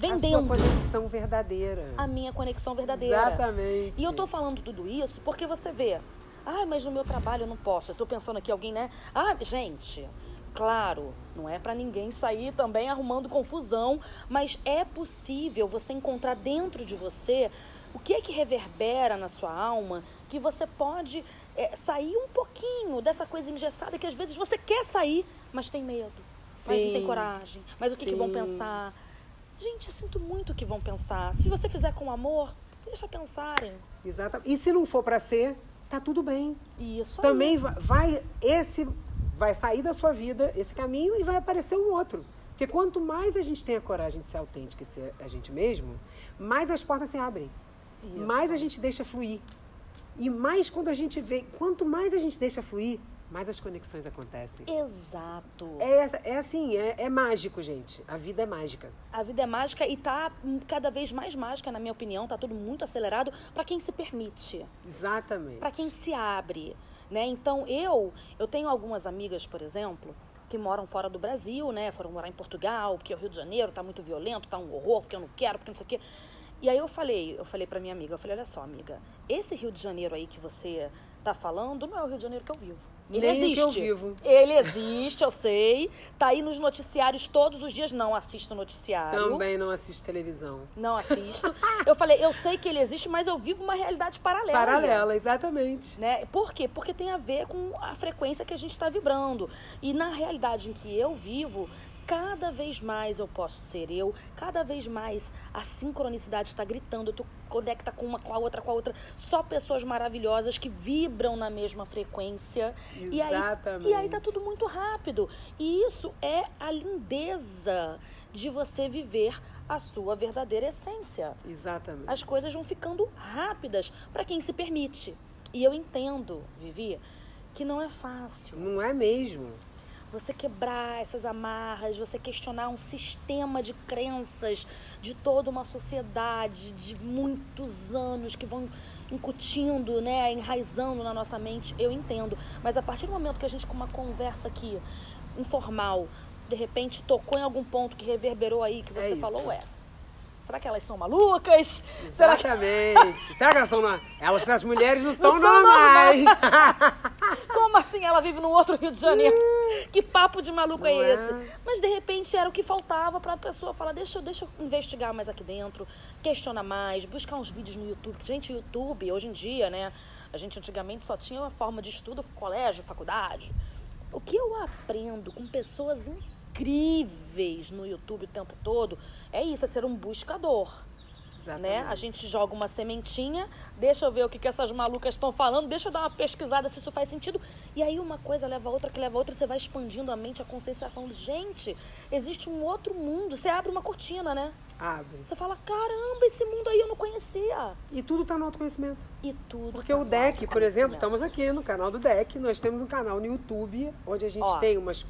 B: Vendendo.
A: A sua conexão verdadeira.
B: A minha conexão verdadeira.
A: Exatamente.
B: E eu tô falando tudo isso porque você vê. Ah, mas no meu trabalho eu não posso. Eu tô pensando aqui alguém, né? Ah, gente, claro, não é para ninguém sair também arrumando confusão, mas é possível você encontrar dentro de você o que é que reverbera na sua alma que você pode é, sair um pouquinho dessa coisa engessada que às vezes você quer sair, mas tem medo, Sim. mas não tem coragem, mas o que, que vão pensar? Gente, sinto muito que vão pensar. Se você fizer com amor, deixa pensarem.
A: Exato. E se não for para ser, tá tudo bem.
B: Isso.
A: Também aí. vai esse vai sair da sua vida esse caminho e vai aparecer um outro. Porque quanto mais a gente tem a coragem de ser autêntico e ser a gente mesmo, mais as portas se abrem. Isso. Mais a gente deixa fluir. E mais quando a gente vê, quanto mais a gente deixa fluir, mais as conexões acontecem.
B: Exato.
A: É, é assim, é, é, mágico, gente. A vida é mágica.
B: A vida é mágica e tá cada vez mais mágica, na minha opinião. Tá tudo muito acelerado para quem se permite.
A: Exatamente.
B: Para quem se abre, né? Então eu, eu tenho algumas amigas, por exemplo, que moram fora do Brasil, né? Foram morar em Portugal, porque o Rio de Janeiro tá muito violento, tá um horror, porque eu não quero, porque não sei o quê. E aí eu falei, eu falei para minha amiga, eu falei, olha só, amiga, esse Rio de Janeiro aí que você tá falando não é o Rio de Janeiro que eu vivo.
A: Ele Nem existe. eu vivo.
B: Ele existe, eu sei. Tá aí nos noticiários todos os dias. Não assisto noticiário.
A: Também não assisto televisão.
B: Não assisto. eu falei, eu sei que ele existe, mas eu vivo uma realidade paralela.
A: Paralela, exatamente.
B: Né? Por quê? Porque tem a ver com a frequência que a gente está vibrando. E na realidade em que eu vivo, cada vez mais eu posso ser eu, cada vez mais a sincronicidade está gritando, tu conecta com uma com a outra, com a outra, só pessoas maravilhosas que vibram na mesma frequência.
A: Exatamente.
B: E aí, e aí tá tudo muito rápido. E isso é a lindeza de você viver a sua verdadeira essência.
A: Exatamente.
B: As coisas vão ficando rápidas para quem se permite. E eu entendo, Vivi, que não é fácil.
A: Não é mesmo
B: você quebrar essas amarras, você questionar um sistema de crenças de toda uma sociedade de muitos anos que vão incutindo, né, enraizando na nossa mente, eu entendo. Mas a partir do momento que a gente com uma conversa aqui informal, de repente tocou em algum ponto que reverberou aí que você é falou, é, Será que elas são malucas?
A: Exatamente. Será que, (laughs) Será que elas são. Elas, as mulheres não são, não normais. (laughs)
B: Como assim ela vive no outro Rio de Janeiro? que papo de maluco é, é esse? Mas de repente era o que faltava para a pessoa falar: deixa, deixa eu investigar mais aqui dentro, questionar mais, buscar uns vídeos no YouTube. Gente, YouTube, hoje em dia, né? A gente antigamente só tinha uma forma de estudo, colégio, faculdade. O que eu aprendo com pessoas incríveis no YouTube o tempo todo, é isso, é ser um buscador. Né? A gente joga uma sementinha, deixa eu ver o que, que essas malucas estão falando, deixa eu dar uma pesquisada se isso faz sentido. E aí uma coisa leva a outra, que leva a outra, você vai expandindo a mente, a consciência, falando, gente, existe um outro mundo. Você abre uma cortina, né?
A: Abre.
B: Você fala, caramba, esse mundo aí eu não conhecia.
A: E tudo está no autoconhecimento.
B: E tudo.
A: Porque
B: tá
A: o DEC, por exemplo, estamos aqui no canal do DEC, nós temos um canal no YouTube, onde a gente Ó, tem umas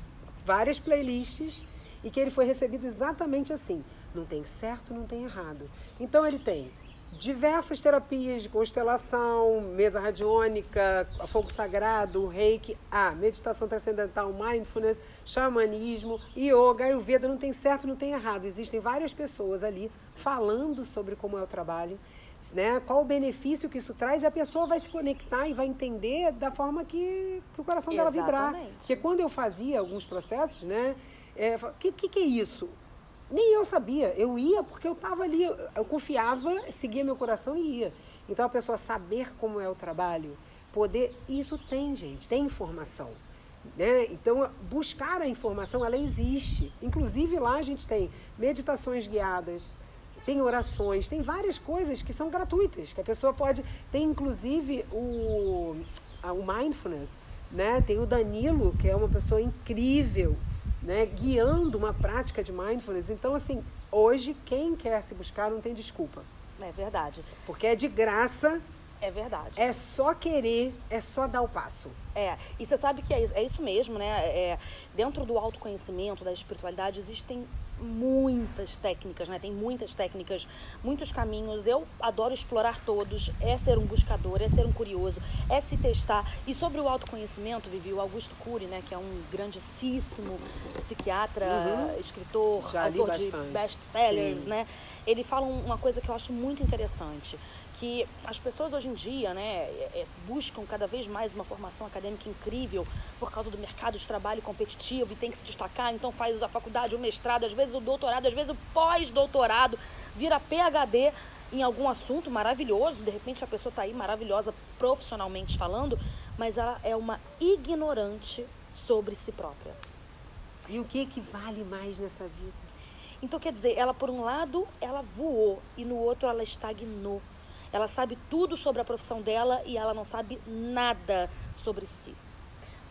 A: várias playlists e que ele foi recebido exatamente assim. Não tem certo, não tem errado. Então ele tem diversas terapias de constelação, mesa radiônica, fogo sagrado, reiki, a meditação transcendental, mindfulness, xamanismo, yoga, ayurveda, não tem certo, não tem errado. Existem várias pessoas ali falando sobre como é o trabalho né? Qual o benefício que isso traz e a pessoa vai se conectar e vai entender da forma que, que o coração dela vibrar. Porque quando eu fazia alguns processos, né? O é, que, que, que é isso? Nem eu sabia. Eu ia porque eu estava ali, eu confiava, seguia meu coração e ia. Então a pessoa saber como é o trabalho, poder, isso tem, gente, tem informação. Né? Então, buscar a informação, ela existe. Inclusive lá a gente tem meditações guiadas, tem orações, tem várias coisas que são gratuitas, que a pessoa pode. Tem inclusive o, o mindfulness, né? Tem o Danilo, que é uma pessoa incrível, né? guiando uma prática de mindfulness. Então, assim, hoje, quem quer se buscar não tem desculpa.
B: É verdade.
A: Porque é de graça.
B: É verdade.
A: É só querer, é só dar o passo.
B: É, e você sabe que é, é isso mesmo, né? É, dentro do autoconhecimento, da espiritualidade, existem muitas técnicas, né? Tem muitas técnicas, muitos caminhos. Eu adoro explorar todos. É ser um buscador, é ser um curioso, é se testar. E sobre o autoconhecimento, Vivi, o Augusto Cury, né? Que é um grandíssimo psiquiatra, uhum. escritor,
A: Já
B: autor de best-sellers, né? Ele fala uma coisa que eu acho muito interessante que as pessoas hoje em dia né, é, é, buscam cada vez mais uma formação acadêmica incrível por causa do mercado de trabalho competitivo e tem que se destacar, então faz a faculdade, o mestrado, às vezes o doutorado, às vezes o pós-doutorado, vira PhD em algum assunto maravilhoso, de repente a pessoa está aí maravilhosa profissionalmente falando, mas ela é uma ignorante sobre si própria.
A: E o que, que vale mais nessa vida?
B: Então, quer dizer, ela por um lado, ela voou e no outro ela estagnou. Ela sabe tudo sobre a profissão dela e ela não sabe nada sobre si.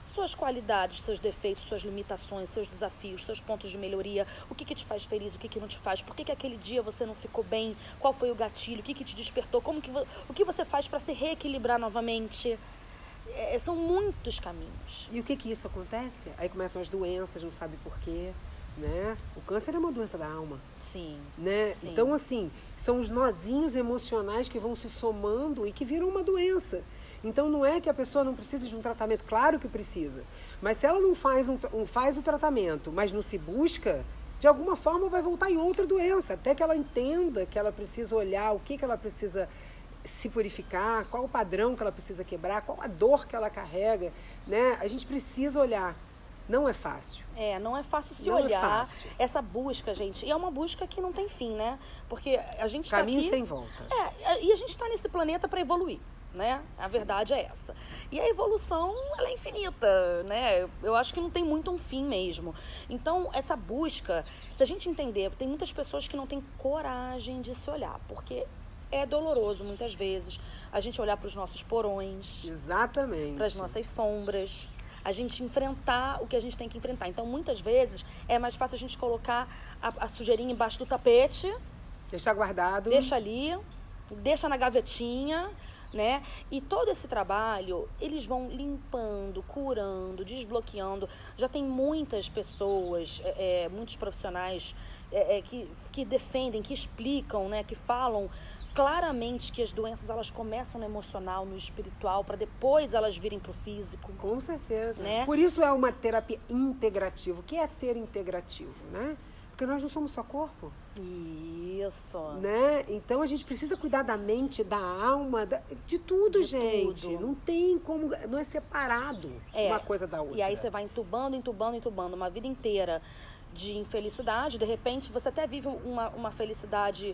B: Suas qualidades, seus defeitos, suas limitações, seus desafios, seus pontos de melhoria, o que, que te faz feliz, o que, que não te faz, por que, que aquele dia você não ficou bem, qual foi o gatilho, o que, que te despertou, como que, o que você faz para se reequilibrar novamente. É, são muitos caminhos.
A: E o que que isso acontece? Aí começam as doenças, não sabe por quê né? O câncer é uma doença da alma.
B: Sim.
A: Né?
B: Sim.
A: Então, assim, são os nozinhos emocionais que vão se somando e que viram uma doença. Então, não é que a pessoa não precisa de um tratamento, claro que precisa. Mas se ela não faz, um, um, faz o tratamento, mas não se busca, de alguma forma vai voltar em outra doença, até que ela entenda que ela precisa olhar o que, que ela precisa se purificar, qual o padrão que ela precisa quebrar, qual a dor que ela carrega, né? A gente precisa olhar não é fácil.
B: É, não é fácil se não é olhar é fácil. essa busca, gente. E é uma busca que não tem fim, né? Porque a gente está
A: Caminho
B: aqui...
A: sem volta.
B: É, e a gente está nesse planeta para evoluir, né? A verdade é essa. E a evolução, ela é infinita, né? Eu acho que não tem muito um fim mesmo. Então, essa busca, se a gente entender, tem muitas pessoas que não têm coragem de se olhar, porque é doloroso muitas vezes a gente olhar para os nossos porões.
A: Exatamente.
B: Para as nossas sombras a gente enfrentar o que a gente tem que enfrentar. Então, muitas vezes, é mais fácil a gente colocar a, a sujeirinha embaixo do tapete.
A: Deixar guardado.
B: Deixa ali, deixa na gavetinha, né? E todo esse trabalho, eles vão limpando, curando, desbloqueando. Já tem muitas pessoas, é, é muitos profissionais é, é, que, que defendem, que explicam, né? Que falam claramente que as doenças elas começam no emocional, no espiritual, para depois elas virem para o físico.
A: Com certeza. Né? Por isso é uma terapia integrativa. O que é ser integrativo, né? Porque nós não somos só corpo.
B: Isso.
A: Né? Então a gente precisa cuidar da mente, da alma, da, de tudo, de gente. Tudo. Não tem como. Não é separado é. uma coisa da outra.
B: E aí você vai entubando, entubando, entubando uma vida inteira de infelicidade. De repente você até vive uma, uma felicidade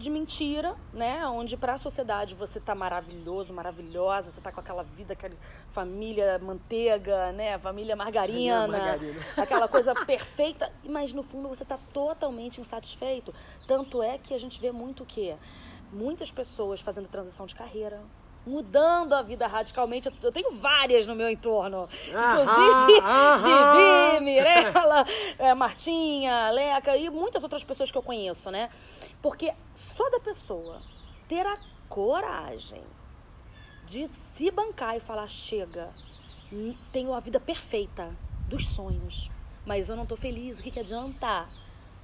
B: de mentira, né? Onde para a sociedade você tá maravilhoso, maravilhosa, você tá com aquela vida, aquela família manteiga, né? Família margarina, margarina. (laughs) aquela coisa perfeita, mas no fundo você tá totalmente insatisfeito. Tanto é que a gente vê muito o quê? Muitas pessoas fazendo transição de carreira, mudando a vida radicalmente. Eu tenho várias no meu entorno. Inclusive, Vivi, Mirella, é, (laughs) Martinha, Leca e muitas outras pessoas que eu conheço, né? Porque só da pessoa ter a coragem de se bancar e falar: chega, tenho a vida perfeita dos sonhos, mas eu não tô feliz, o que, que adianta?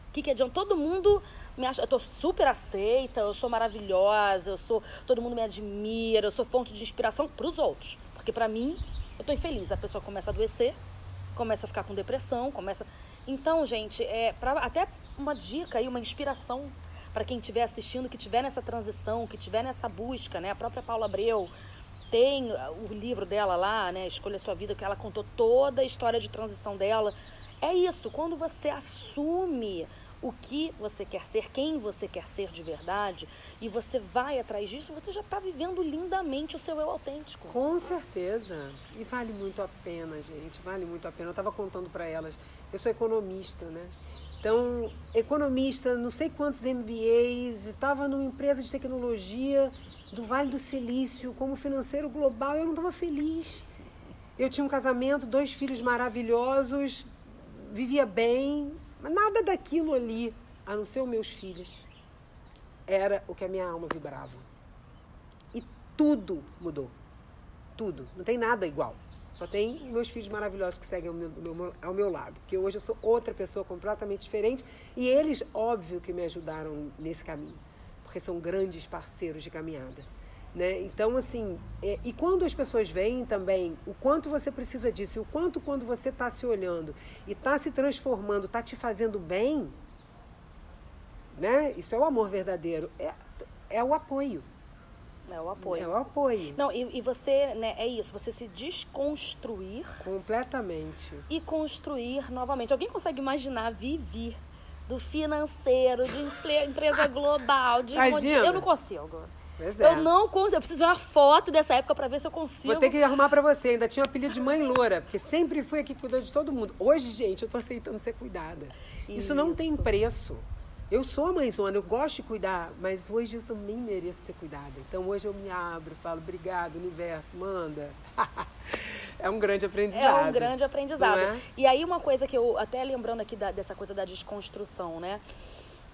B: O que, que adianta? Todo mundo me eu tô super aceita, eu sou maravilhosa, eu sou, todo mundo me admira, eu sou fonte de inspiração para os outros, porque para mim eu tô infeliz. A pessoa começa a adoecer, começa a ficar com depressão, começa. Então, gente, é para até uma dica aí, uma inspiração para quem estiver assistindo, que estiver nessa transição, que estiver nessa busca, né? A própria Paula Abreu tem o livro dela lá, né? Escolha sua vida, que ela contou toda a história de transição dela. É isso, quando você assume o que você quer ser, quem você quer ser de verdade, e você vai atrás disso, você já está vivendo lindamente o seu eu autêntico.
A: Com certeza. E vale muito a pena, gente. Vale muito a pena. Eu estava contando para elas. Eu sou economista, né? Então, economista, não sei quantos MBAs, estava numa empresa de tecnologia do Vale do Silício, como financeiro global, eu não estava feliz. Eu tinha um casamento, dois filhos maravilhosos, vivia bem, mas nada daquilo ali, a não ser os meus filhos. era o que a minha alma vibrava. E tudo mudou. Tudo. Não tem nada igual. Só tem meus filhos maravilhosos que seguem ao meu, meu, ao meu lado. Porque hoje eu sou outra pessoa completamente diferente. E eles, óbvio, que me ajudaram nesse caminho. Porque são grandes parceiros de caminhada. Né? Então, assim, é, e quando as pessoas veem também o quanto você precisa disso, o quanto quando você está se olhando e está se transformando, está te fazendo bem, né? Isso é o amor verdadeiro, é, é o apoio.
B: É o apoio.
A: É o apoio.
B: Não, e, e você, né, é isso, você se desconstruir.
A: Completamente.
B: E construir novamente. Alguém consegue imaginar Vivi do financeiro, de empresa (laughs) global, de monte... Eu não consigo.
A: Pois é.
B: Eu não consigo. Eu preciso ver uma foto dessa época para ver se eu consigo.
A: Vou ter que arrumar para você. Ainda tinha o apelido de mãe loura, porque sempre fui aqui cuidando de todo mundo. Hoje, gente, eu tô aceitando ser cuidada. Isso, Isso não tem preço. Eu sou a mãezona, eu gosto de cuidar, mas hoje eu também mereço ser cuidada. Então hoje eu me abro, falo, obrigado, universo, manda. (laughs) é um grande aprendizado.
B: É um grande aprendizado. É? E aí uma coisa que eu, até lembrando aqui da, dessa coisa da desconstrução, né?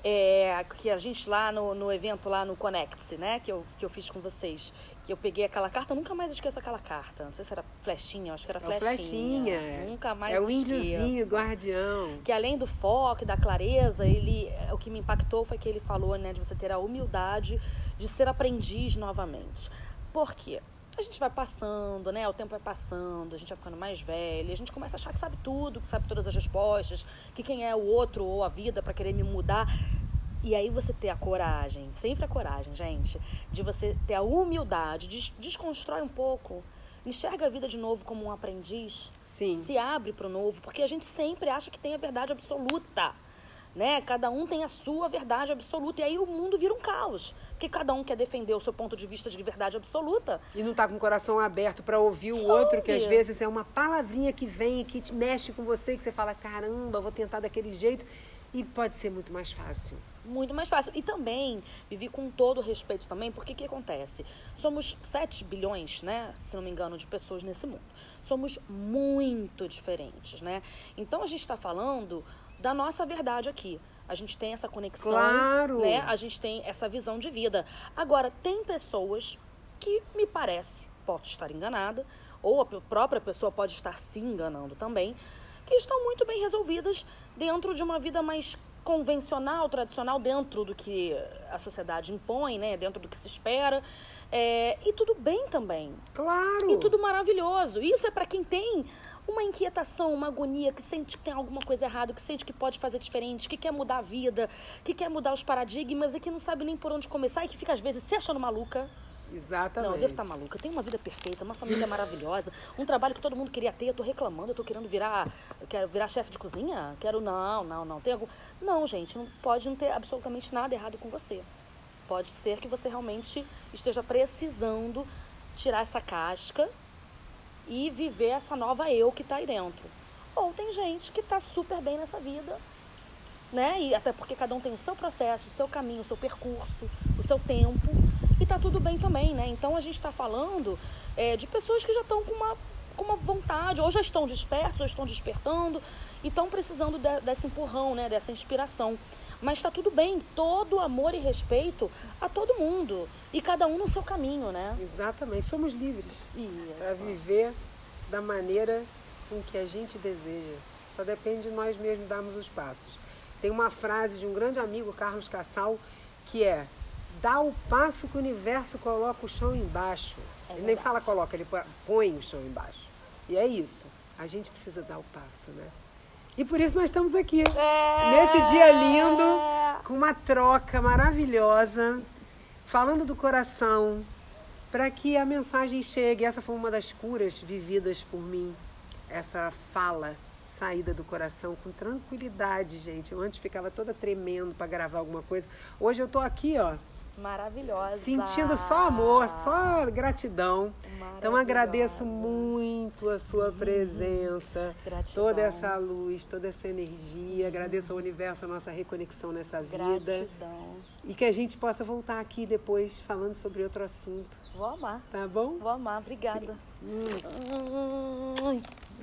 B: É, que a gente lá no, no evento lá no Connect, né? Que eu, que eu fiz com vocês que eu peguei aquela carta, eu nunca mais esqueço aquela carta. Não sei se era flechinha, acho que era é flechinha.
A: flechinha.
B: Nunca mais
A: É o índiozinho, guardião.
B: Que além do foco, da clareza, ele, o que me impactou foi que ele falou, né, de você ter a humildade de ser aprendiz novamente. Por quê? A gente vai passando, né? O tempo vai passando, a gente vai ficando mais velho, a gente começa a achar que sabe tudo, que sabe todas as respostas, que quem é o outro ou a vida para querer me mudar. E aí você ter a coragem, sempre a coragem, gente, de você ter a humildade, des desconstrói um pouco, enxerga a vida de novo como um aprendiz,
A: Sim.
B: se abre para o novo, porque a gente sempre acha que tem a verdade absoluta. Né? Cada um tem a sua verdade absoluta. E aí o mundo vira um caos. Porque cada um quer defender o seu ponto de vista de verdade absoluta.
A: E não tá com o coração aberto para ouvir o Só outro, ouvir. que às vezes é uma palavrinha que vem e que te mexe com você, que você fala, caramba, vou tentar daquele jeito. E pode ser muito mais fácil
B: muito mais fácil. E também, vivi com todo respeito também, porque o que acontece? Somos 7 bilhões, né, se não me engano, de pessoas nesse mundo. Somos muito diferentes, né? Então a gente está falando da nossa verdade aqui. A gente tem essa conexão,
A: claro.
B: né? A gente tem essa visão de vida. Agora, tem pessoas que me parece, posso estar enganada, ou a própria pessoa pode estar se enganando também, que estão muito bem resolvidas dentro de uma vida mais convencional, tradicional, dentro do que a sociedade impõe, né? Dentro do que se espera. É, e tudo bem também.
A: Claro.
B: E tudo maravilhoso. Isso é para quem tem uma inquietação, uma agonia, que sente que tem alguma coisa errada, que sente que pode fazer diferente, que quer mudar a vida, que quer mudar os paradigmas e que não sabe nem por onde começar e que fica às vezes se achando maluca.
A: Exatamente.
B: Não, eu devo estar maluca. Eu tenho uma vida perfeita, uma família maravilhosa, um trabalho que todo mundo queria ter. Eu tô reclamando, eu tô querendo virar, quero virar chefe de cozinha. Quero não, não, não. Tem algum Não, gente, não pode não ter absolutamente nada errado com você. Pode ser que você realmente esteja precisando tirar essa casca e viver essa nova eu que está aí dentro. Ou tem gente que está super bem nessa vida, né? E até porque cada um tem o seu processo, o seu caminho, o seu percurso, o seu tempo e tá tudo bem também, né? Então a gente está falando é, de pessoas que já estão com uma, com uma vontade, ou já estão despertos, ou estão despertando, e estão precisando de, desse empurrão, né? Dessa inspiração. Mas está tudo bem, todo amor e respeito a todo mundo. E cada um no seu caminho, né?
A: Exatamente, somos livres para viver da maneira com que a gente deseja. Só depende de nós mesmos darmos os passos. Tem uma frase de um grande amigo, Carlos Cassal, que é dá o passo que o universo coloca o chão embaixo. É ele nem fala coloca, ele põe o chão embaixo. E é isso. A gente precisa dar o passo, né? E por isso nós estamos aqui.
B: É...
A: Nesse dia lindo, com uma troca maravilhosa, falando do coração, para que a mensagem chegue. Essa foi uma das curas vividas por mim. Essa fala saída do coração com tranquilidade, gente. Eu antes ficava toda tremendo para gravar alguma coisa. Hoje eu tô aqui, ó,
B: Maravilhosa.
A: Sentindo só amor, só gratidão. Então agradeço muito a sua uhum. presença,
B: gratidão.
A: toda essa luz, toda essa energia. Agradeço ao universo a nossa reconexão nessa vida.
B: Gratidão.
A: E que a gente possa voltar aqui depois falando sobre outro assunto.
B: Vou amar.
A: Tá bom?
B: Vou amar, obrigada.
A: Hum.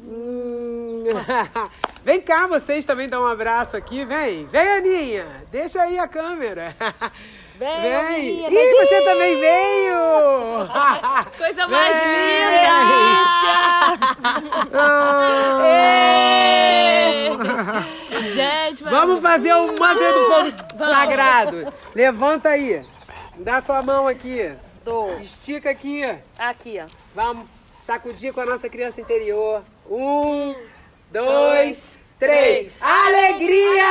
A: Hum. (laughs) Vem cá, vocês também dão um abraço aqui, vem. Vem, Aninha. Deixa aí a câmera. (laughs)
B: Vem,
A: Vem! Ih, você também veio! (laughs)
B: Coisa mais
A: Vem.
B: linda!
A: Ah. (laughs)
B: Gente,
A: Vamos fazer o mantra do fogo sagrado. Levanta aí. Dá sua mão aqui.
B: Dou.
A: Estica aqui.
B: Aqui, ó.
A: Vamos sacudir com a nossa criança interior. Um, dois, três. Alegria!